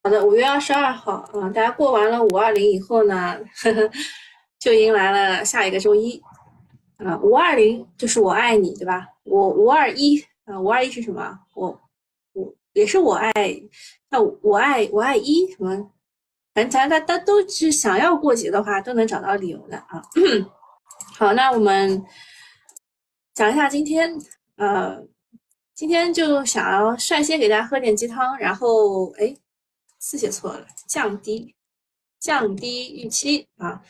好的，五月二十二号，啊，大家过完了五二零以后呢，呵呵，就迎来了下一个周一，啊，五二零就是我爱你，对吧？我五二一，啊，五二一是什么？我我也是我爱，那我爱我爱一什么？反正咱大家都是想要过节的话，都能找到理由的啊。好，那我们讲一下今天，呃，今天就想要率先给大家喝点鸡汤，然后哎。字写错了，降低降低预期啊，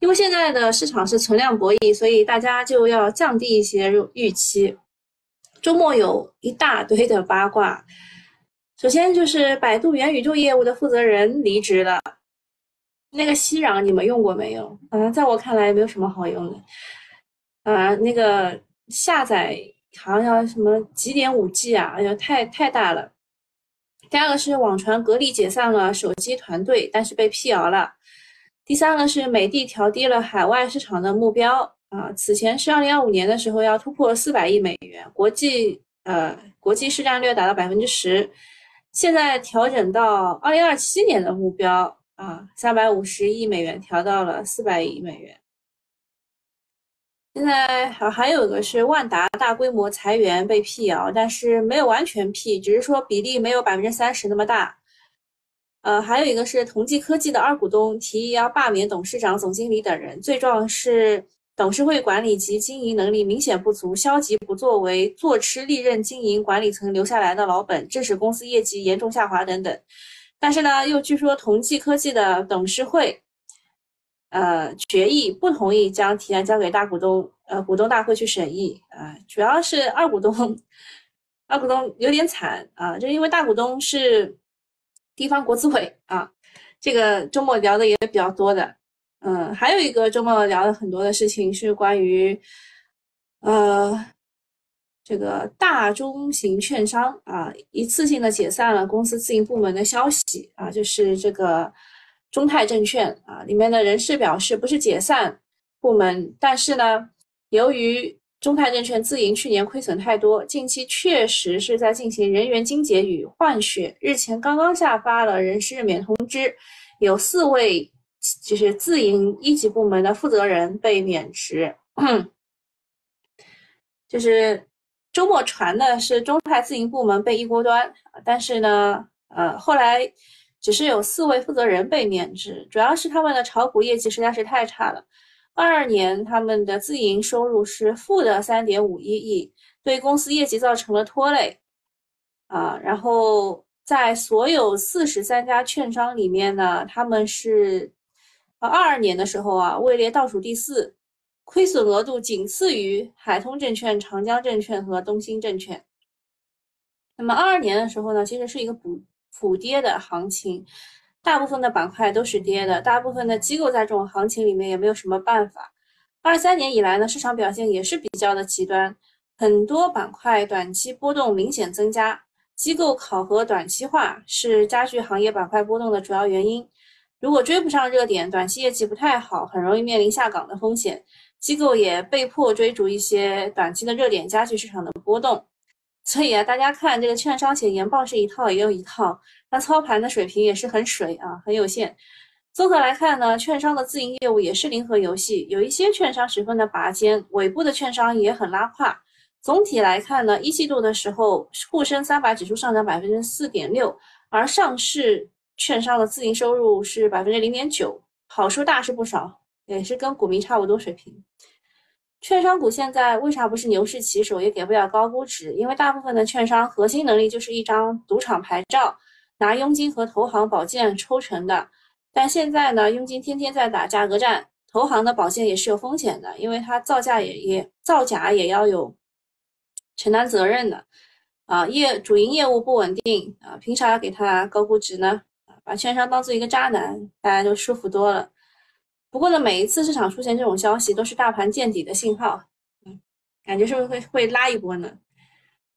因为现在的市场是存量博弈，所以大家就要降低一些预期。周末有一大堆的八卦，首先就是百度元宇宙业务的负责人离职了。那个熙壤你们用过没有？啊，在我看来没有什么好用的。啊，那个下载好像要什么几点五 G 啊？哎呀，太太大了。第二个是网传格力解散了手机团队，但是被辟谣了。第三个是美的调低了海外市场的目标啊，此前是二零二五年的时候要突破四百亿美元，国际呃国际市占率达到百分之十，现在调整到二零二七年的目标啊，三百五十亿美元调到了四百亿美元。现在还还有一个是万达大规模裁员被辟谣，但是没有完全辟，只是说比例没有百分之三十那么大。呃，还有一个是同济科技的二股东提议要罢免董事长、总经理等人，罪状是董事会管理及经营能力明显不足，消极不作为，坐吃历任经营管理层留下来的老本，致使公司业绩严重下滑等等。但是呢，又据说同济科技的董事会。呃，决议不同意将提案交给大股东，呃，股东大会去审议啊。主要是二股东，二股东有点惨啊，就因为大股东是地方国资委啊。这个周末聊的也比较多的，嗯，还有一个周末聊的很多的事情是关于，呃，这个大中型券商啊，一次性的解散了公司自营部门的消息啊，就是这个。中泰证券啊，里面的人士表示，不是解散部门，但是呢，由于中泰证券自营去年亏损太多，近期确实是在进行人员精简与换血。日前刚刚下发了人事任免通知，有四位就是自营一级部门的负责人被免职。就是周末传的是中泰自营部门被一锅端，但是呢，呃，后来。只是有四位负责人被免职，主要是他们的炒股业绩实在是太差了。二二年他们的自营收入是负的三点五一亿，对公司业绩造成了拖累。啊，然后在所有四十三家券商里面呢，他们是啊二二年的时候啊位列倒数第四，亏损额度仅次于海通证券、长江证券和东兴证券。那么二二年的时候呢，其实是一个补。普跌的行情，大部分的板块都是跌的，大部分的机构在这种行情里面也没有什么办法。二三年以来呢，市场表现也是比较的极端，很多板块短期波动明显增加，机构考核短期化是家具行业板块波动的主要原因。如果追不上热点，短期业绩不太好，很容易面临下岗的风险，机构也被迫追逐一些短期的热点，加剧市场的波动。所以啊，大家看这个券商写研报是一套，也有一套，那操盘的水平也是很水啊，很有限。综合来看呢，券商的自营业务也是零和游戏，有一些券商十分的拔尖，尾部的券商也很拉胯。总体来看呢，一季度的时候，沪深三百指数上涨百分之四点六，而上市券商的自营收入是百分之零点九，好处大是不少，也是跟股民差不多水平。券商股现在为啥不是牛市旗手，也给不了高估值？因为大部分的券商核心能力就是一张赌场牌照，拿佣金和投行保荐抽成的。但现在呢，佣金天天在打价格战，投行的保荐也是有风险的，因为它造价也也造假也要有承担责任的。啊，业主营业务不稳定啊，凭啥要给他高估值呢？把券商当做一个渣男，大家就舒服多了。不过呢，每一次市场出现这种消息，都是大盘见底的信号，嗯，感觉是不是会会拉一波呢？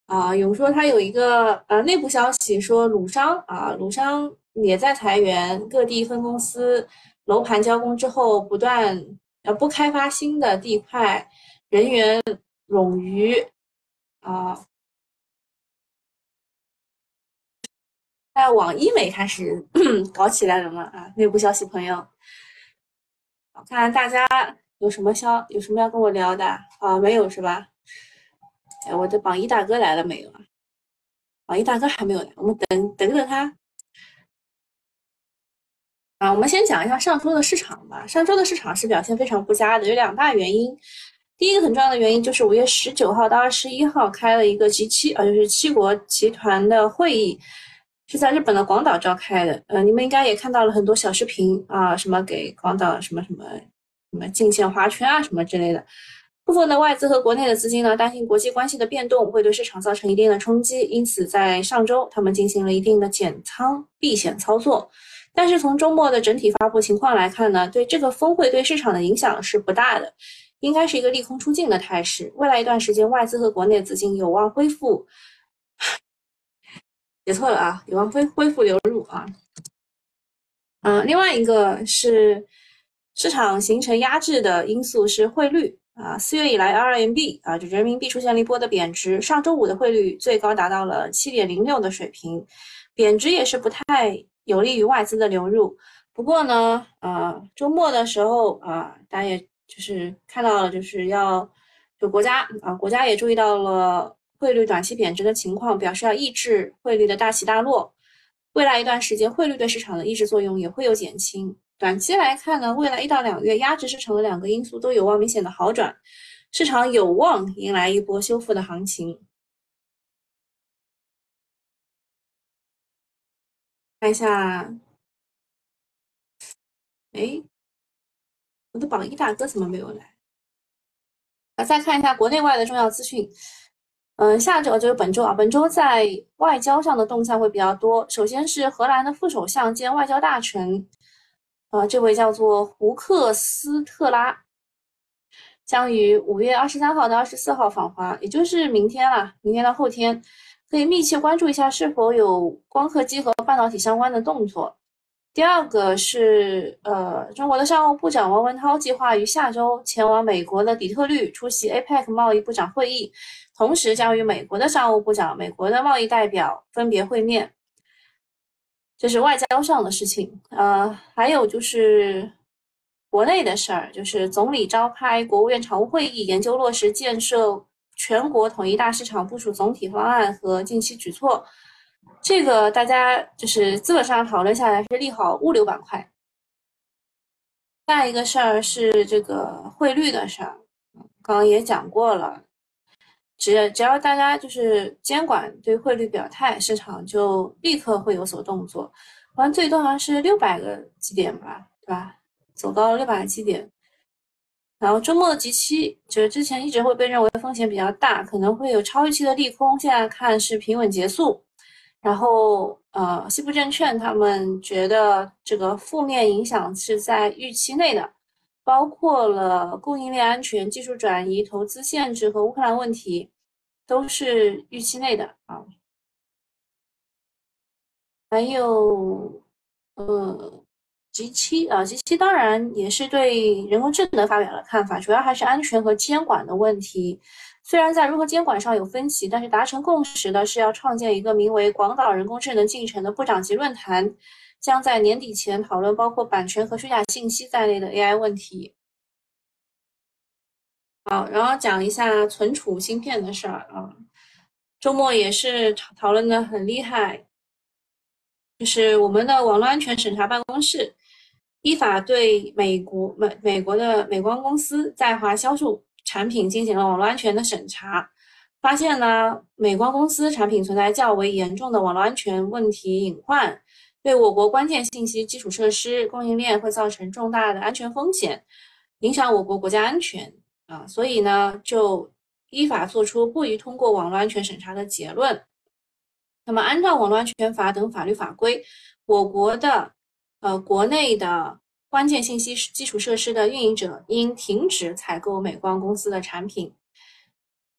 啊，有说他有一个呃内部消息说鲁商啊，鲁商也在裁员，各地分公司楼盘交工之后，不断呃不开发新的地块，人员冗余啊。在网易美开始 搞起来了嘛？啊，内部消息，朋友，看大家有什么消，有什么要跟我聊的啊？没有是吧？哎，我的榜一大哥来了没有啊？榜一大哥还没有来，我们等等等他。啊，我们先讲一下上周的市场吧。上周的市场是表现非常不佳的，有两大原因。第一个很重要的原因就是五月十九号到二十一号开了一个 G 七，啊，就是七国集团的会议，是在日本的广岛召开的。呃，你们应该也看到了很多小视频啊，什么给广岛什么什么什么进献花圈啊，什么之类的。部分的外资和国内的资金呢，担心国际关系的变动会对市场造成一定的冲击，因此在上周他们进行了一定的减仓避险操作。但是从周末的整体发布情况来看呢，对这个峰会对市场的影响是不大的，应该是一个利空出尽的态势。未来一段时间，外资和国内资金有望恢复，写错了啊，有望恢恢复流入啊。嗯，另外一个是市场形成压制的因素是汇率啊，四月以来 RMB 啊，就人民币出现了一波的贬值，上周五的汇率最高达到了七点零六的水平，贬值也是不太。有利于外资的流入，不过呢，呃，周末的时候啊，大家也就是看到了，就是要就国家啊，国家也注意到了汇率短期贬值的情况，表示要抑制汇率的大起大落。未来一段时间，汇率对市场的抑制作用也会有减轻。短期来看呢，未来一到两月压制市场的两个因素都有望明显的好转，市场有望迎来一波修复的行情。看一下，哎，我的榜一大哥怎么没有来？啊，再看一下国内外的重要资讯。嗯，下周就是本周啊，本周在外交上的动向会比较多。首先是荷兰的副首相兼外交大臣，呃，这位叫做胡克斯特拉，将于五月二十三号到二十四号访华，也就是明天了，明天到后天。可以密切关注一下是否有光刻机和半导体相关的动作。第二个是，呃，中国的商务部长王文涛计划于下周前往美国的底特律出席 APEC 贸易部长会议，同时将与美国的商务部长、美国的贸易代表分别会面。这是外交上的事情。呃，还有就是国内的事儿，就是总理召开国务院常务会议，研究落实建设。全国统一大市场部署总体方案和近期举措，这个大家就是资本上讨论下来是利好物流板块。下一个事儿是这个汇率的事儿，刚刚也讲过了，只只要大家就是监管对汇率表态，市场就立刻会有所动作。好像最多好像是六百个基点吧，对吧？走高了六百个基点。然后周末的集期，就是之前一直会被认为风险比较大，可能会有超预期的利空，现在看是平稳结束。然后，呃，西部证券他们觉得这个负面影响是在预期内的，包括了供应链安全、技术转移、投资限制和乌克兰问题，都是预期内的啊。还有，呃。G 七啊，G 七当然也是对人工智能发表了看法，主要还是安全和监管的问题。虽然在如何监管上有分歧，但是达成共识的是要创建一个名为“广岛人工智能进程”的部长级论坛，将在年底前讨论包括版权和虚假信息在内的 AI 问题。好，然后讲一下存储芯片的事儿啊，周末也是讨论的很厉害，就是我们的网络安全审查办公室。依法对美国美美国的美光公司在华销售产品进行了网络安全的审查，发现呢，美光公司产品存在较为严重的网络安全问题隐患，对我国关键信息基础设施供应链会造成重大的安全风险，影响我国国家安全啊，所以呢，就依法作出不予通过网络安全审查的结论。那么，按照网络安全法等法律法规，我国的。呃，国内的关键信息基础设施的运营者应停止采购美光公司的产品，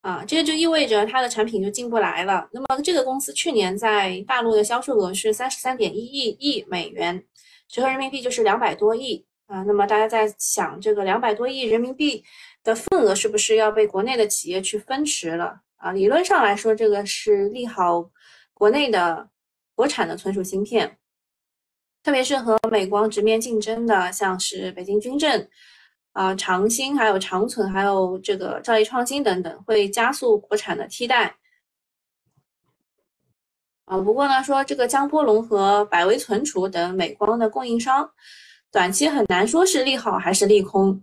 啊，这个就意味着它的产品就进不来了。那么这个公司去年在大陆的销售额是三十三点一亿亿美元，折合人民币就是两百多亿啊。那么大家在想，这个两百多亿人民币的份额是不是要被国内的企业去分食了啊？理论上来说，这个是利好国内的国产的存储芯片，特别是和美光直面竞争的，像是北京军政、啊长兴、还有长存、还有这个兆易创新等等，会加速国产的替代。啊，不过呢，说这个江波龙和百威存储等美光的供应商，短期很难说是利好还是利空。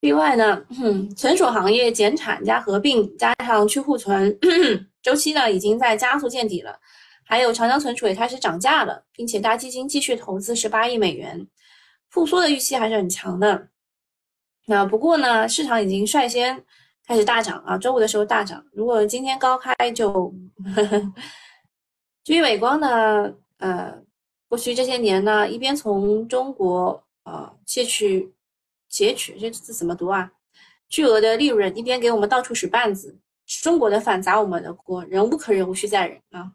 另外呢，存储行业减产加合并，加上去库存周期呢，已经在加速见底了。还有长江存储也开始涨价了，并且大基金继续投资十八亿美元，复苏的预期还是很强的。那不过呢，市场已经率先。开始大涨啊！周五的时候大涨，如果今天高开就。至于伟光呢，呃，过去这些年呢，一边从中国啊窃取、截取，这字怎么读啊？巨额的利润，一边给我们到处使绊子，中国的反砸我们的锅，忍无可忍，无需再忍啊。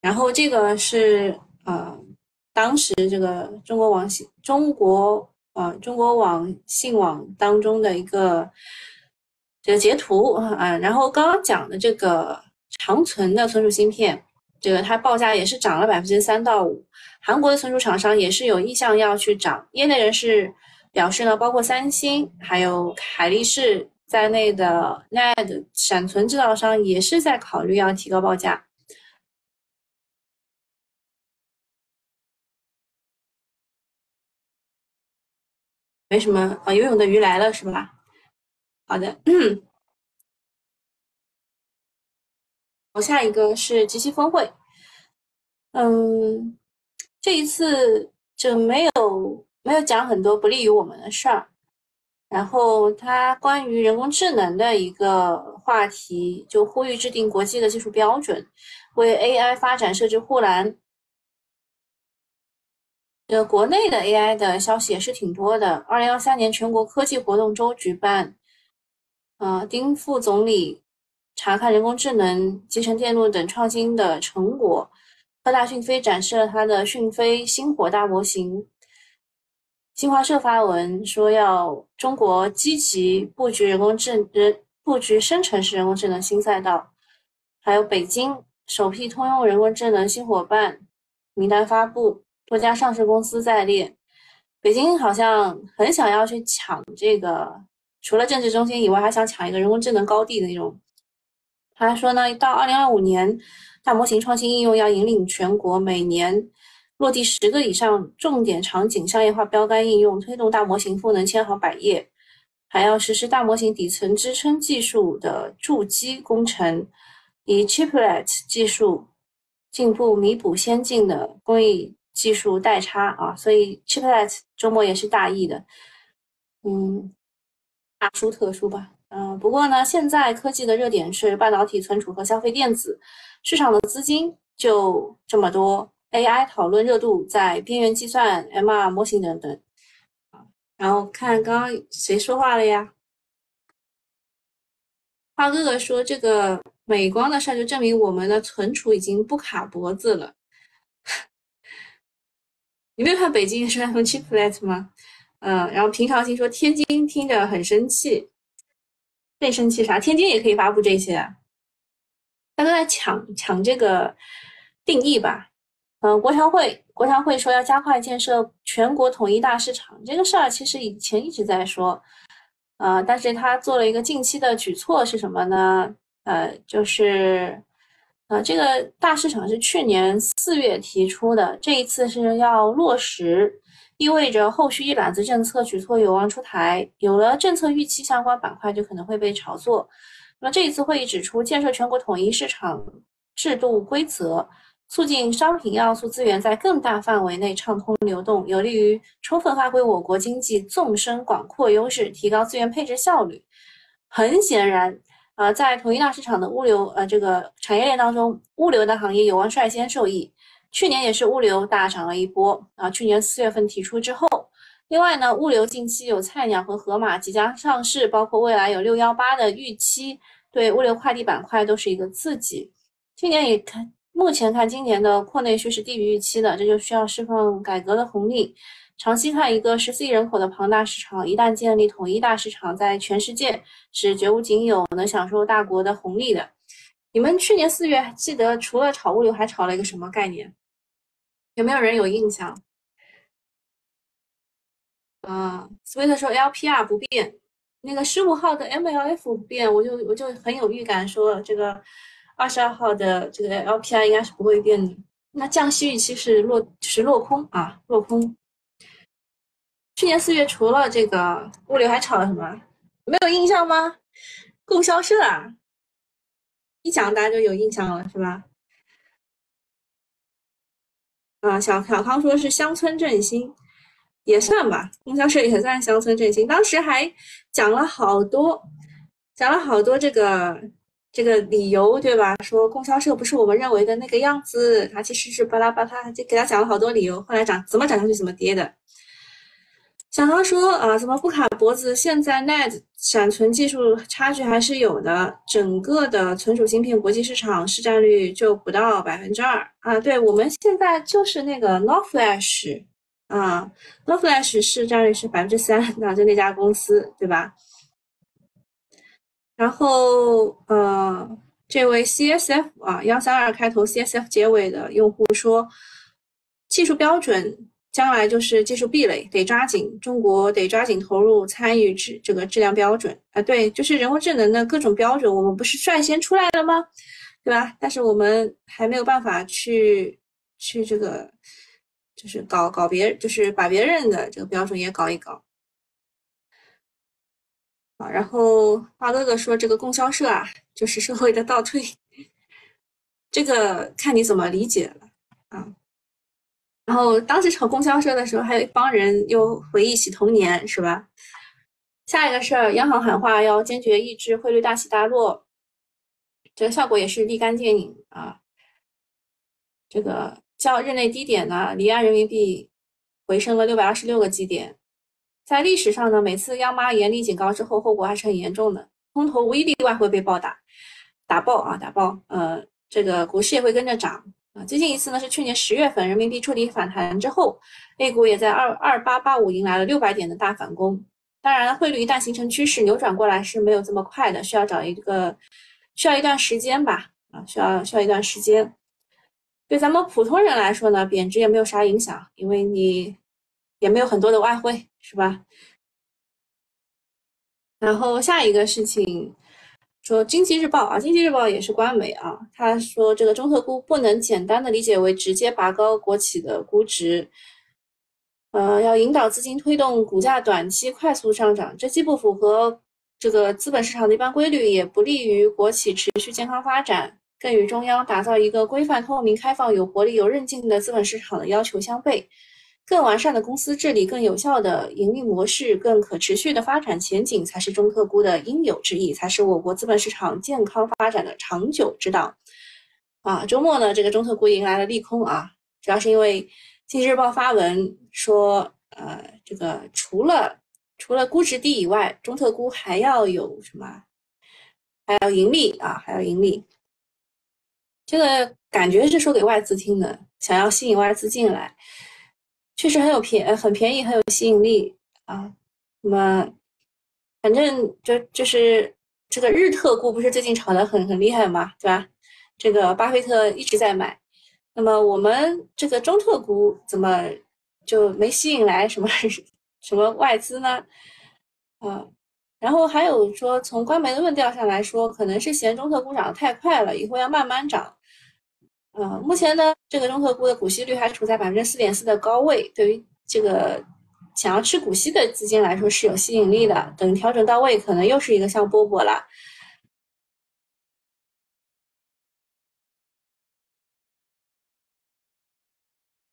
然后这个是呃，当时这个中国网信中国。啊，中国网信网当中的一个这个截图啊，然后刚刚讲的这个长存的存储芯片，这个它报价也是涨了百分之三到五。韩国的存储厂商也是有意向要去涨，业内人士表示呢，包括三星还有海力士在内的 NAND 闪存制造商也是在考虑要提高报价。没什么啊，游泳的鱼来了是吧？好的，我下一个是极其峰会。嗯，这一次就没有没有讲很多不利于我们的事儿。然后他关于人工智能的一个话题，就呼吁制定国际的技术标准，为 AI 发展设置护栏。呃，国内的 AI 的消息也是挺多的。二零二三年全国科技活动周举办，呃，丁副总理查看人工智能、集成电路等创新的成果。科大讯飞展示了它的讯飞星火大模型。新华社发文说，要中国积极布局人工智能布局生成式人工智能新赛道。还有北京首批通用人工智能新伙伴名单发布。多家上市公司在列，北京好像很想要去抢这个，除了政治中心以外，还想抢一个人工智能高地的那种。他说呢，到二零二五年，大模型创新应用要引领全国，每年落地十个以上重点场景商业化标杆应用，推动大模型赋能千行百业，还要实施大模型底层支撑技术的筑基工程，以 Chiplet 技术进步弥补先进的工艺。技术代差啊，所以 Chiplet 周末也是大意的，嗯，大书特书吧，嗯，不过呢，现在科技的热点是半导体存储和消费电子，市场的资金就这么多，AI 讨论热度在边缘计算、MR 模型等等，然后看刚刚谁说话了呀？花哥哥说这个美光的事儿就证明我们的存储已经不卡脖子了。你没有看北京是 用 Chiplet 吗？嗯，然后平常心说天津听着很生气，更生气啥？天津也可以发布这些，他都在抢抢这个定义吧？嗯，国常会国常会说要加快建设全国统一大市场，这个事儿其实以前一直在说，呃，但是他做了一个近期的举措是什么呢？呃，就是。呃，这个大市场是去年四月提出的，这一次是要落实，意味着后续一揽子政策举措有望出台。有了政策预期，相关板块就可能会被炒作。那么这一次会议指出，建设全国统一市场制度规则，促进商品要素资源在更大范围内畅通流动，有利于充分发挥我国经济纵深广阔优势，提高资源配置效率。很显然。呃，在统一大市场的物流呃这个产业链当中，物流的行业有望率先受益。去年也是物流大涨了一波啊。去年四月份提出之后，另外呢，物流近期有菜鸟和盒马即将上市，包括未来有六幺八的预期，对物流快递板块都是一个刺激。去年也看，目前看今年的扩内需是低于预期的，这就需要释放改革的红利。长期看，一个十四亿人口的庞大市场，一旦建立统一大市场，在全世界是绝无仅有，能享受大国的红利的。你们去年四月记得除了炒物流，还炒了一个什么概念？有没有人有印象？啊，Sweet 说 LPR 不变，那个十五号的 MLF 不变，我就我就很有预感说这个二十二号的这个 LPR 应该是不会变的。那降息预期是落是落空啊，落空。去年四月除了这个物流还炒了什么？没有印象吗？供销社啊，一讲大家就有印象了，是吧？啊，小小康说是乡村振兴，也算吧，供销社也算乡村振兴。当时还讲了好多，讲了好多这个这个理由，对吧？说供销社不是我们认为的那个样子，他其实是巴拉巴拉，就给他讲了好多理由。后来涨怎么涨上去怎么跌的。小涛说：“啊，怎么不卡脖子？现在 NAND 闪存技术差距还是有的，整个的存储芯片国际市场市占率就不到百分之二啊。对我们现在就是那个 Nor Flash 啊，Nor Flash 市占率是百分之三，那就那家公司对吧？然后呃，这位 CSF 啊，幺三二开头 CSF 结尾的用户说，技术标准。”将来就是技术壁垒，得抓紧，中国得抓紧投入参与质这个质量标准啊，对，就是人工智能的各种标准，我们不是率先出来了吗？对吧？但是我们还没有办法去去这个，就是搞搞别，就是把别人的这个标准也搞一搞然后花哥哥说这个供销社啊，就是社会的倒退，这个看你怎么理解了啊。然后当时炒供销社的时候，还有一帮人又回忆起童年，是吧？下一个事儿，央行喊话要坚决抑制汇率大起大落，这个效果也是立竿见影啊。这个较日内低点呢，离岸人民币回升了六百二十六个基点。在历史上呢，每次央妈严厉警告之后，后果还是很严重的，空头无一例外会被暴打，打爆啊，打爆。呃，这个股市也会跟着涨。啊，最近一次呢是去年十月份，人民币触底反弹之后，A 股也在二二八八五迎来了六百点的大反攻。当然，汇率一旦形成趋势，扭转过来是没有这么快的，需要找一个需要一段时间吧。啊，需要需要一段时间。对咱们普通人来说呢，贬值也没有啥影响，因为你也没有很多的外汇，是吧？然后下一个事情。说经济日报啊，经济日报也是官媒啊。他说这个中特估不能简单的理解为直接拔高国企的估值，呃，要引导资金推动股价短期快速上涨，这既不符合这个资本市场的一般规律，也不利于国企持续健康发展，更与中央打造一个规范、透明、开放、有活力、有韧劲的资本市场的要求相悖。更完善的公司治理、更有效的盈利模式、更可持续的发展前景，才是中特估的应有之义，才是我国资本市场健康发展的长久之道。啊，周末呢，这个中特估迎来了利空啊，主要是因为经济日报发文说，呃，这个除了除了估值低以外，中特估还要有什么？还要盈利啊，还要盈利。这个感觉是说给外资听的，想要吸引外资进来。确实很有便，很便宜，很有吸引力啊。那么，反正就就是这个日特估不是最近炒得很很厉害嘛，对吧？这个巴菲特一直在买。那么我们这个中特估怎么就没吸引来什么 什么外资呢？啊，然后还有说，从官媒的论调上来说，可能是嫌中特估涨得太快了，以后要慢慢涨。呃，目前呢，这个中特估的股息率还处在百分之四点四的高位，对于这个想要吃股息的资金来说是有吸引力的。等调整到位，可能又是一个像波波了。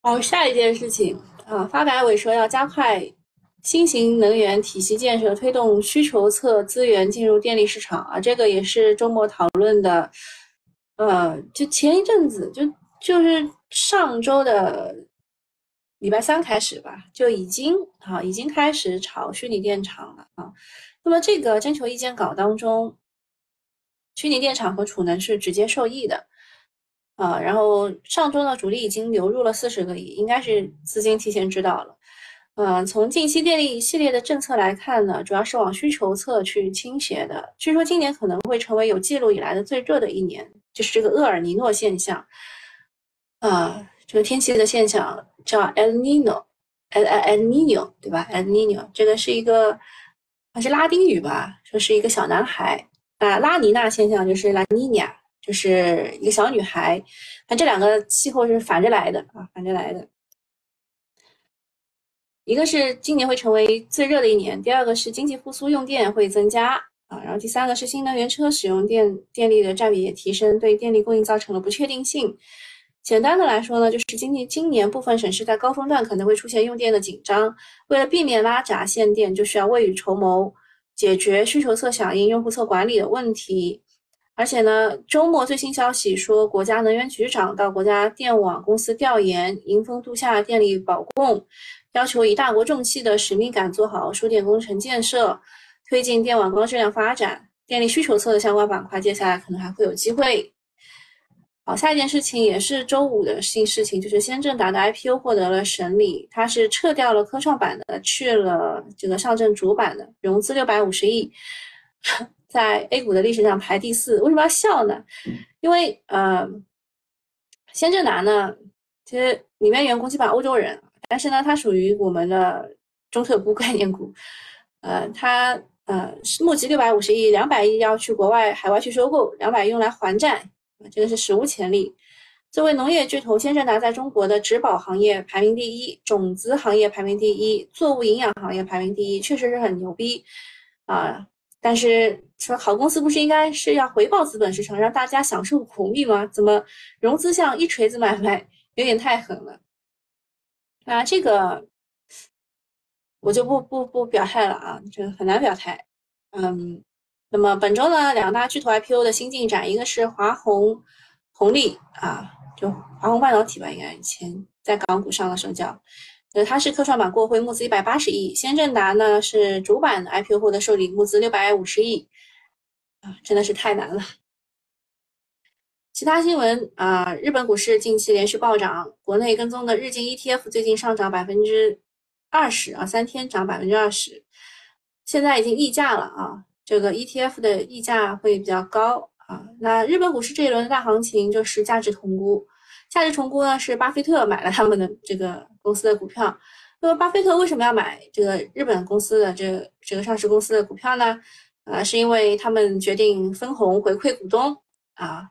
好，下一件事情啊，发改委说要加快新型能源体系建设，推动需求侧资源进入电力市场啊，这个也是周末讨论的。呃，就前一阵子，就就是上周的礼拜三开始吧，就已经啊，已经开始炒虚拟电厂了啊。那么这个征求意见稿当中，虚拟电厂和储能是直接受益的啊。然后上周呢，主力已经流入了四十个亿，应该是资金提前知道了。嗯，从近期电力系列的政策来看呢，主要是往需求侧去倾斜的。据说今年可能会成为有记录以来的最热的一年，就是这个厄尔尼诺现象。啊，这个天气的现象叫 El Nino，El El Nino，对吧？El Nino 这个是一个还是拉丁语吧？说是一个小男孩啊。拉尼娜现象就是拉尼亚，就是一个小女孩。那这两个气候是反着来的啊，反着来的。一个是今年会成为最热的一年，第二个是经济复苏用电会增加啊，然后第三个是新能源车使用电电力的占比也提升，对电力供应造成了不确定性。简单的来说呢，就是今年今年部分省市在高峰段可能会出现用电的紧张，为了避免拉闸限电，就需要未雨绸缪，解决需求侧响应、用户侧管理的问题。而且呢，周末最新消息说，国家能源局长到国家电网公司调研，迎峰度夏电力保供。要求以大国重器的使命感做好输电工程建设，推进电网高质量发展。电力需求侧的相关板块，接下来可能还会有机会。好，下一件事情也是周五的新事情，就是先正达的 IPO 获得了审理，它是撤掉了科创板的，去了这个上证主板的，融资六百五十亿，在 A 股的历史上排第四。为什么要笑呢？因为呃，先正达呢，其实里面员工基本上欧洲人。但是呢，它属于我们的中特估 概念股，呃，它呃是募集六百五十亿，两百亿要去国外海外去收购，两百用来还债，这个是史无前例。作为农业巨头，先正达在中国的植保行业排名第一，种子行业排名第一，作物营养行业排名第一，确实是很牛逼啊。但是说好公司不是应该是要回报资本市场，让大家享受红利吗？怎么融资像一锤子买卖，有点太狠了。那这个我就不不不表态了啊，这个很难表态。嗯，那么本周呢，两大巨头 IPO 的新进展，一个是华虹红利啊，就华虹半导体吧，应该以前在港股上的时候叫，呃，它是科创板过会募资一百八十亿，先正达呢是主板 IPO 后的受理募资六百五十亿，啊，真的是太难了。其他新闻啊，日本股市近期连续暴涨，国内跟踪的日经 ETF 最近上涨百分之二十啊，三天涨百分之二十，现在已经溢价了啊，这个 ETF 的溢价会比较高啊。那日本股市这一轮的大行情就是价值重估，价值重估呢是巴菲特买了他们的这个公司的股票。那么巴菲特为什么要买这个日本公司的这这个上市公司的股票呢？啊，是因为他们决定分红回馈股东啊。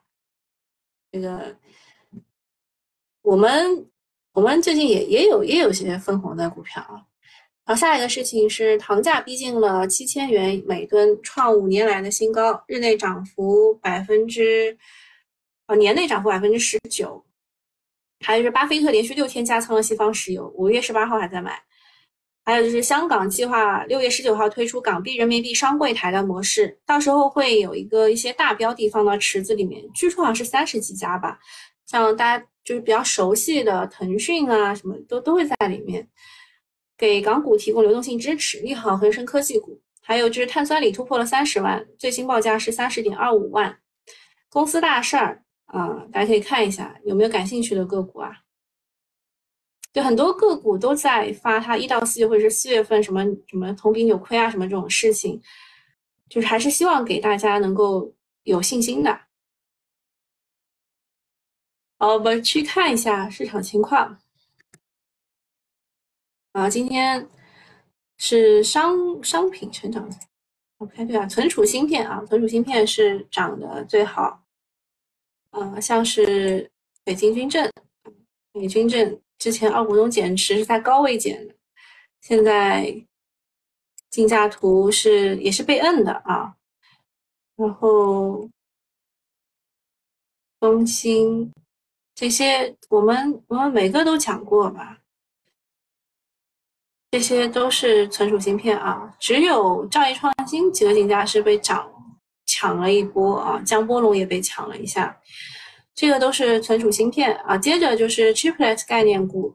这个，我们我们最近也也有也有些分红的股票啊。好，下一个事情是糖价逼近了七千元每吨，创五年来的新高，日内涨幅百分之啊年内涨幅百分之十九。还有就是巴菲特连续六天加仓了西方石油，五月十八号还在买。还有就是香港计划六月十九号推出港币人民币双柜台的模式，到时候会有一个一些大标的放到池子里面，据说好像是三十几家吧，像大家就是比较熟悉的腾讯啊，什么都都会在里面，给港股提供流动性支持，利好恒生科技股。还有就是碳酸锂突破了三十万，最新报价是三十点二五万，公司大事儿啊，大家可以看一下有没有感兴趣的个股啊。就很多个股都在发，它一到四月或者是四月份什么什么同比扭亏啊，什么这种事情，就是还是希望给大家能够有信心的。好，我们去看一下市场情况。啊，今天是商商品成长，OK，对啊，存储芯片啊，存储芯片是涨得最好。啊，像是北京军政，北军政。之前二股东减持是在高位减的，现在竞价图是也是被摁的啊。然后中兴这些我们我们每个都讲过吧，这些都是存储芯片啊。只有兆易创新几个竞价是被涨抢了一波啊，江波龙也被抢了一下。这个都是存储芯片啊，接着就是 chiplet 概念股，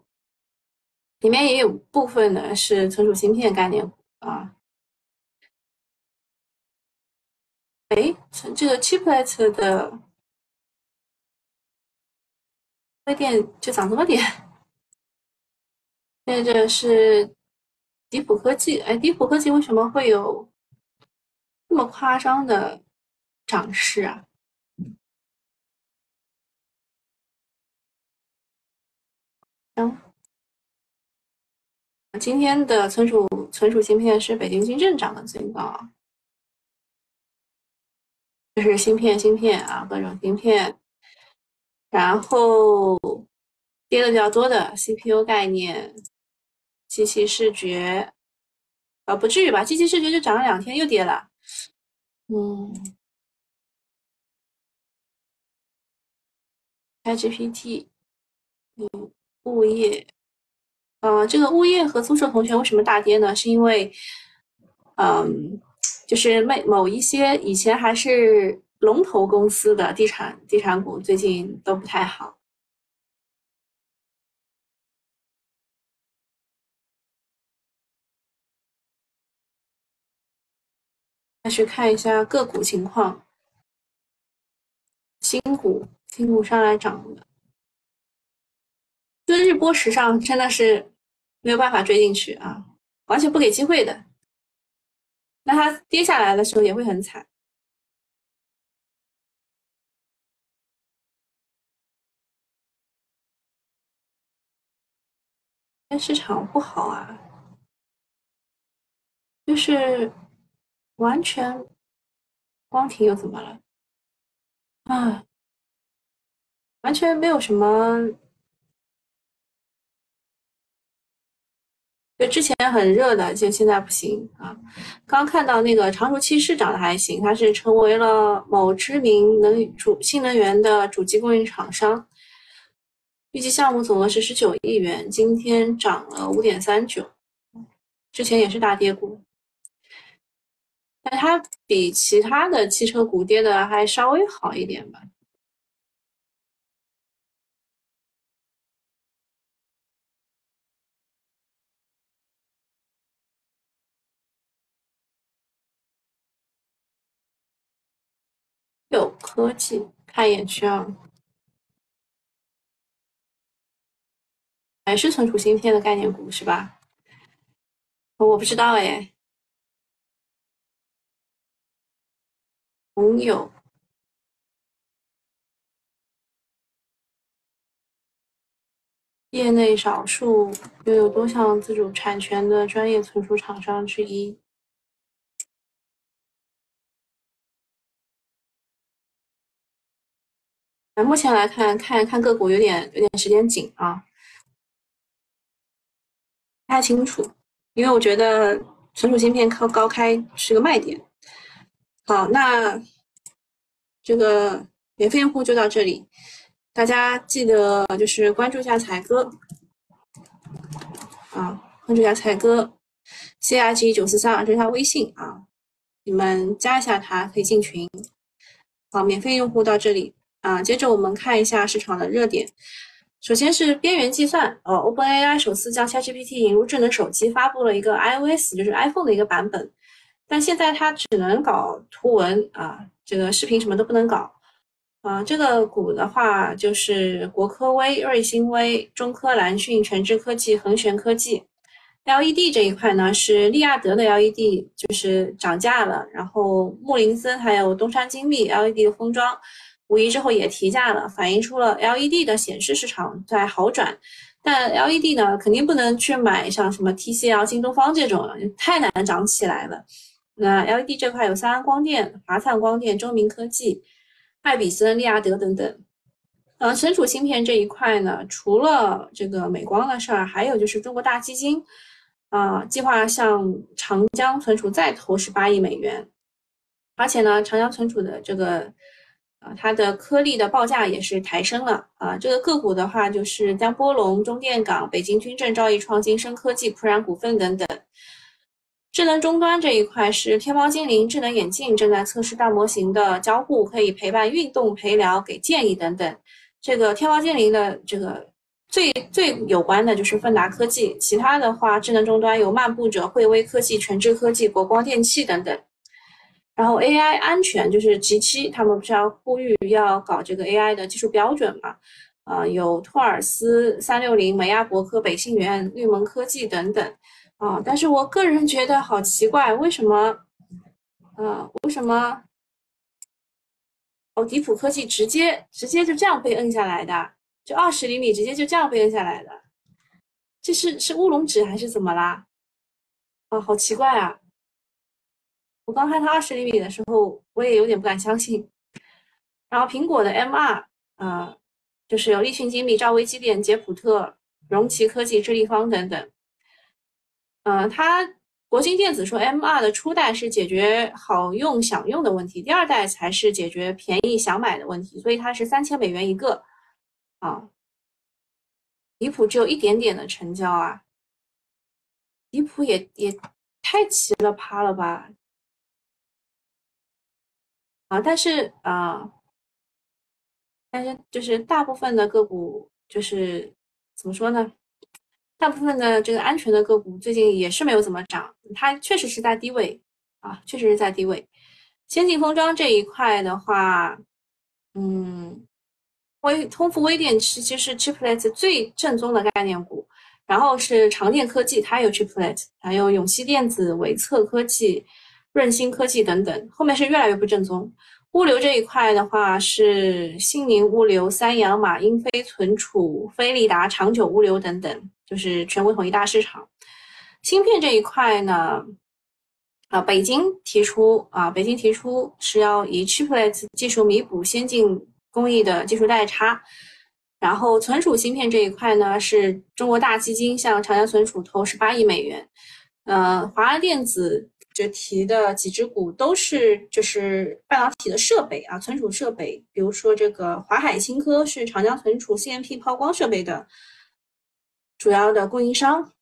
里面也有部分呢是存储芯片概念股啊。哎，这个 chiplet 的微电就涨这么点，接着是迪普科技，哎，迪普科技为什么会有这么夸张的涨势啊？行，今天的存储存储芯片是北京金正涨的最高，这是芯片芯片啊，各种芯片，然后跌的比较多的 CPU 概念。机器视觉，啊，不至于吧？机器视觉就涨了两天又跌了，嗯，iGPT，嗯，物业，呃，这个物业和租售同学为什么大跌呢？是因为，嗯，就是某某一些以前还是龙头公司的地产地产股最近都不太好。再去看一下个股情况，新股新股上来涨了，日波时尚真的是没有办法追进去啊，完全不给机会的。那它跌下来的时候也会很惨，但市场不好啊，就是。完全光停又怎么了？啊，完全没有什么。就之前很热的，就现在不行啊。刚看到那个长熟期市涨的还行，它是成为了某知名能主新能源的主机供应厂商。预计项目总额是十九亿元，今天涨了五点三九，之前也是大跌股。但它比其他的汽车股跌的还稍微好一点吧。有科技，看一眼去啊，还是存储芯片的概念股是吧？我不知道哎。朋友，业内少数拥有多项自主产权的专业存储厂商之一。那目前来看，看看个股有点有点时间紧啊，不太清楚，因为我觉得存储芯片靠高开是个卖点。好，那这个免费用户就到这里，大家记得就是关注一下才哥啊，关注一下才哥，C R G 九四三，这是他微信啊，你们加一下他可以进群。好，免费用户到这里啊，接着我们看一下市场的热点，首先是边缘计算哦，Open A I 首次将 ChatGPT 引入智能手机，发布了一个 iOS，就是 iPhone 的一个版本。但现在它只能搞图文啊，这个视频什么都不能搞啊。这个股的话就是国科微、瑞星微、中科蓝讯、全智科技、恒玄科技。LED 这一块呢是利亚德的 LED，就是涨价了。然后穆林森还有东山精密 LED 的封装，五一之后也提价了，反映出了 LED 的显示市场在好转。但 LED 呢，肯定不能去买像什么 TCL、京东方这种，太难涨起来了。那 LED 这块有三安光电、华灿光电、中明科技、爱比森、利亚德等等。呃，存储芯片这一块呢，除了这个美光的事儿，还有就是中国大基金啊，计划向长江存储再投十八亿美元。而且呢，长江存储的这个啊，它的颗粒的报价也是抬升了啊。这个个股的话，就是江波龙、中电港、北京军政、兆易创新、深科技、普冉股份等等。智能终端这一块是天猫精灵智能眼镜正在测试大模型的交互，可以陪伴运动陪聊、给建议等等。这个天猫精灵的这个最最有关的就是奋达科技，其他的话智能终端有漫步者、惠威科技、全智科技、国光电器等等。然后 AI 安全就是 G 七，他们不是要呼吁要搞这个 AI 的技术标准嘛？啊，有托尔斯三六零、美亚博科、北信源、绿盟科技等等。啊，但是我个人觉得好奇怪，为什么？呃，为什么？哦，迪普科技直接直接就这样被摁下来的，就二十厘米直接就这样被摁下来的，这是是乌龙指还是怎么啦？啊，好奇怪啊！我刚看它二十厘米的时候，我也有点不敢相信。然后苹果的 M 二，呃，就是有立讯精密、兆微机电、捷普特、荣奇科技、智立方等等。嗯，它国金电子说 M 二的初代是解决好用想用的问题，第二代才是解决便宜想买的问题，所以它是三千美元一个。啊，离谱，只有一点点的成交啊，离谱也也太奇了趴了吧？啊，但是啊，但是就是大部分的个股，就是怎么说呢？大部分的这个安全的个股最近也是没有怎么涨，它确实是在低位啊，确实是在低位。先进封装这一块的话，嗯，微通富微电池其实 Chiplet 最正宗的概念股，然后是长电科技，它有 Chiplet，还有永熙电子、维策科技。润芯科技等等，后面是越来越不正宗。物流这一块的话，是新宁物流、三洋马、英飞存储、飞利达、长久物流等等，就是全国统一大市场。芯片这一块呢，啊，北京提出啊，北京提出是要以 Chiplet 技术弥补先进工艺的技术代差。然后存储芯片这一块呢，是中国大基金向长江存储投十八亿美元。呃，华安电子。就提的几只股都是就是半导体的设备啊，存储设备，比如说这个华海清科是长江存储 CMP 抛光设备的主要的供应商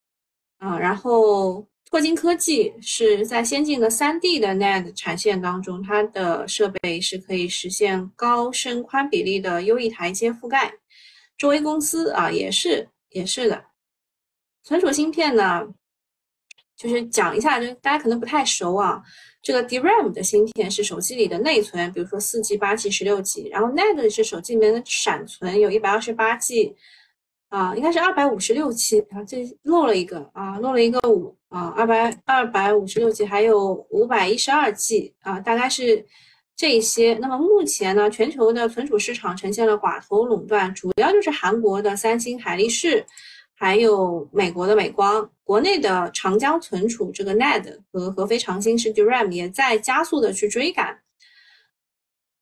啊，然后拓金科技是在先进的 3D 的 NAND 产线当中，它的设备是可以实现高深宽比例的优异台阶覆盖。中微公司啊也是也是的，存储芯片呢。就是讲一下，就大家可能不太熟啊。这个 DRAM 的芯片是手机里的内存，比如说四 G、八 G、十六 G。然后 NAND 是手机里面的闪存，有一百二十八 G，啊，应该是二百五十六 G。啊，这漏了一个啊，漏了一个五啊，二百二百五十六 G，还有五百一十二 G 啊，大概是这些。那么目前呢，全球的存储市场呈现了寡头垄断，主要就是韩国的三星、海力士。还有美国的美光，国内的长江存储这个 NAND 和合肥长兴是 DRAM 也在加速的去追赶。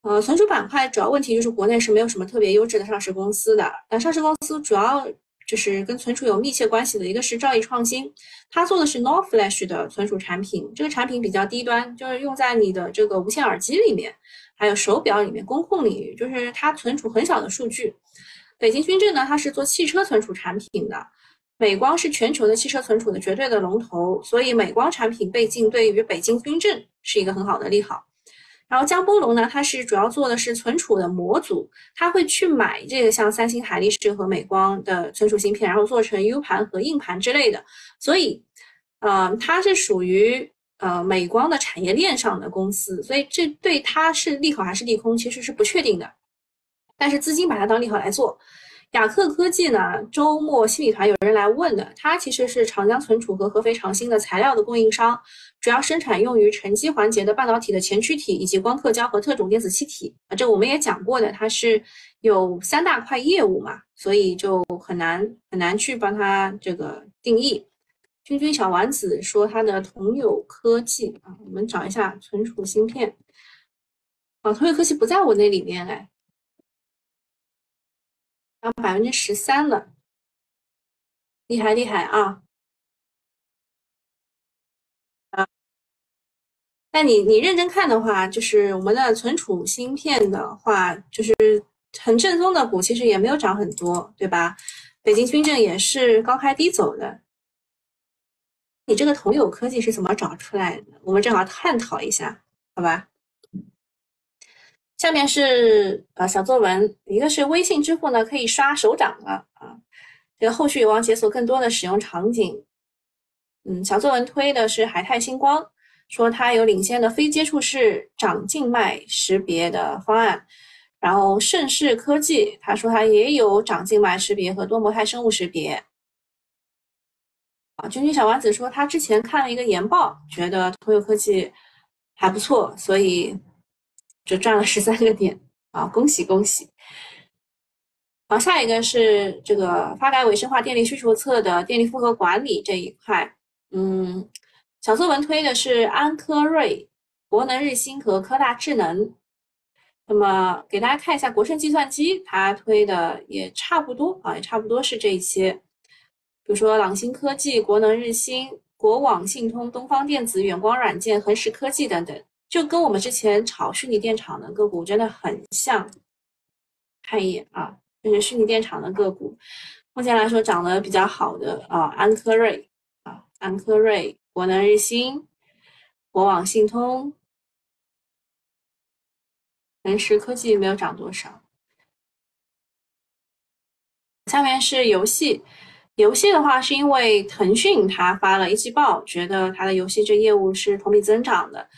呃，存储板块主要问题就是国内是没有什么特别优质的上市公司的。那上市公司主要就是跟存储有密切关系的一个是兆易创新，它做的是 NOR Flash 的存储产品，这个产品比较低端，就是用在你的这个无线耳机里面，还有手表里面，工控领域，就是它存储很小的数据。北京君正呢，它是做汽车存储产品的，美光是全球的汽车存储的绝对的龙头，所以美光产品被禁对于北京君正是一个很好的利好。然后江波龙呢，它是主要做的是存储的模组，它会去买这个像三星、海力士和美光的存储芯片，然后做成 U 盘和硬盘之类的，所以，呃，它是属于呃美光的产业链上的公司，所以这对它是利好还是利空，其实是不确定的。但是资金把它当利好来做，雅克科技呢？周末新米团有人来问的，它其实是长江存储和合肥长兴的材料的供应商，主要生产用于沉积环节的半导体的前驱体以及光刻胶和特种电子气体啊，这我们也讲过的，它是有三大块业务嘛，所以就很难很难去帮它这个定义。君君小丸子说它的同友科技啊，我们找一下存储芯片啊，同友科技不在我那里面哎。涨百分之十三了，厉害厉害啊！啊，那你你认真看的话，就是我们的存储芯片的话，就是很正宗的股，其实也没有涨很多，对吧？北京军政也是高开低走的。你这个同友科技是怎么找出来的？我们正好探讨一下，好吧？下面是呃小作文，一个是微信支付呢可以刷手掌了啊，这个后续有望解锁更多的使用场景。嗯，小作文推的是海泰星光，说它有领先的非接触式掌静脉识别的方案。然后盛世科技，他说它也有掌静脉识别和多模态生物识别。啊，君君小丸子说他之前看了一个研报，觉得通用科技还不错，所以就赚了十三个点啊，恭喜恭喜！好，下一个是这个发改委深化电力需求侧的电力负荷管理这一块，嗯，小作文推的是安科瑞、国能日新和科大智能。那么给大家看一下国盛计算机，它推的也差不多啊，也差不多是这些。比如说朗星科技、国能日新、国网信通、东方电子、远光软件、恒实科技等等，就跟我们之前炒虚拟电厂的个股真的很像。看一眼啊，这是虚拟电厂的个股，目前来说涨得比较好的啊，安科瑞啊，安科瑞、国能日新、国网信通、恒实科技没有涨多少。下面是游戏。游戏的话，是因为腾讯它发了一季报，觉得它的游戏这业务是同比增长的。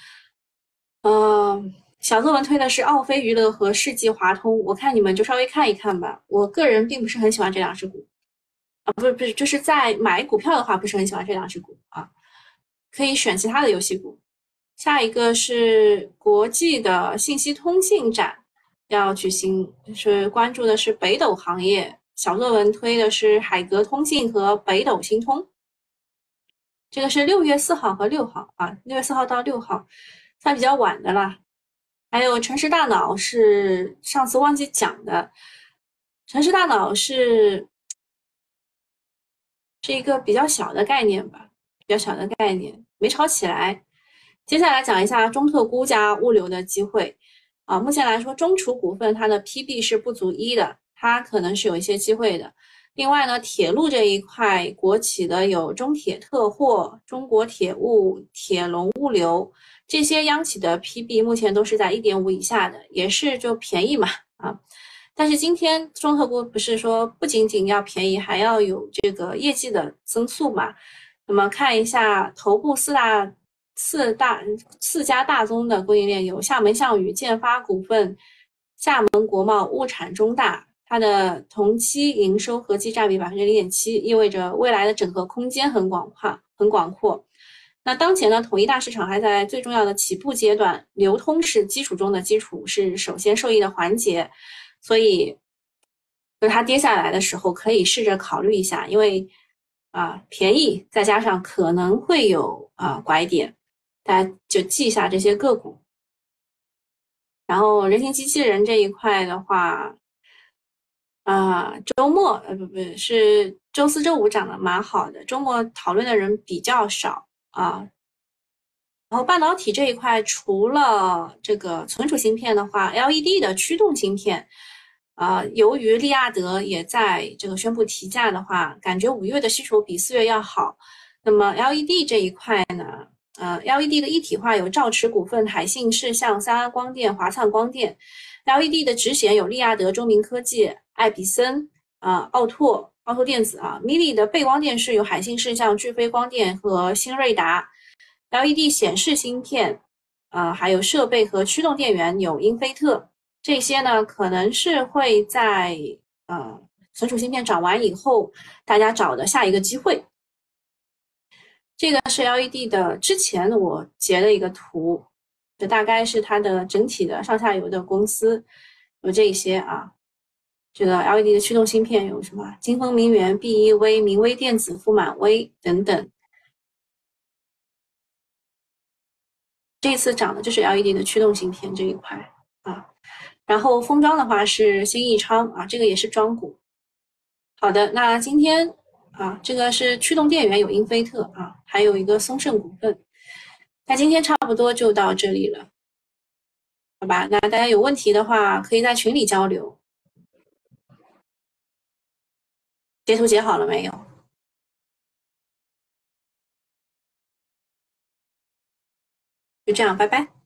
嗯，小作文推的是奥飞娱乐和世纪华通，我看你们就稍微看一看吧。我个人并不是很喜欢这两只股，啊，不是不是，就是在买股票的话，不是很喜欢这两只股啊，可以选其他的游戏股。下一个是国际的信息通信展要举行，就是关注的是北斗行业。小作文推的是海格通信和北斗星通，这个是六月四号和六号啊，六月四号到六号，算比较晚的啦。还有城市大脑是上次忘记讲的，城市大脑是是一个比较小的概念吧，比较小的概念，没炒起来。接下来讲一下中特估加物流的机会啊，目前来说中储股份它的 PB 是不足一的。它可能是有一些机会的。另外呢，铁路这一块，国企的有中铁特货、中国铁物、铁龙物流这些央企的 PB 目前都是在一点五以下的，也是就便宜嘛啊。但是今天中特估不是说不仅仅要便宜，还要有这个业绩的增速嘛？那么看一下头部四大四大四家大宗的供应链有厦门象宇、建发股份、厦门国贸、物产中大。它的同期营收合计占比百分之零点七，意味着未来的整合空间很广阔，很广阔。那当前呢，统一大市场还在最重要的起步阶段，流通是基础中的基础，是首先受益的环节。所以，就它跌下来的时候，可以试着考虑一下，因为啊便宜，再加上可能会有啊拐点，大家就记一下这些个股。然后，人形机器人这一块的话。啊，周末呃不不是周四周五涨得蛮好的，周末讨论的人比较少啊。然后半导体这一块，除了这个存储芯片的话，LED 的驱动芯片，啊，由于利亚德也在这个宣布提价的话，感觉五月的需求比四月要好。那么 LED 这一块呢，呃，LED 的一体化有兆驰股份、海信视像、三安光电、华灿光电。LED 的直显有利亚德、中明科技。爱比森啊，奥拓、奥拓电子啊，mini 的背光电视有海信视像、巨飞光电和新锐达，LED 显示芯片啊，还有设备和驱动电源有英飞特，这些呢可能是会在呃存储芯片涨完以后，大家找的下一个机会。这个是 LED 的之前我截的一个图，这大概是它的整体的上下游的公司有这些啊。这个 LED 的驱动芯片有什么？金风明源、BEV、明威电子、富满威等等。这次涨的就是 LED 的驱动芯片这一块啊。然后封装的话是新易昌啊，这个也是庄股。好的，那今天啊，这个是驱动电源有英菲特啊，还有一个松盛股份。那今天差不多就到这里了，好吧？那大家有问题的话，可以在群里交流。截图截好了没有？就这样，拜拜。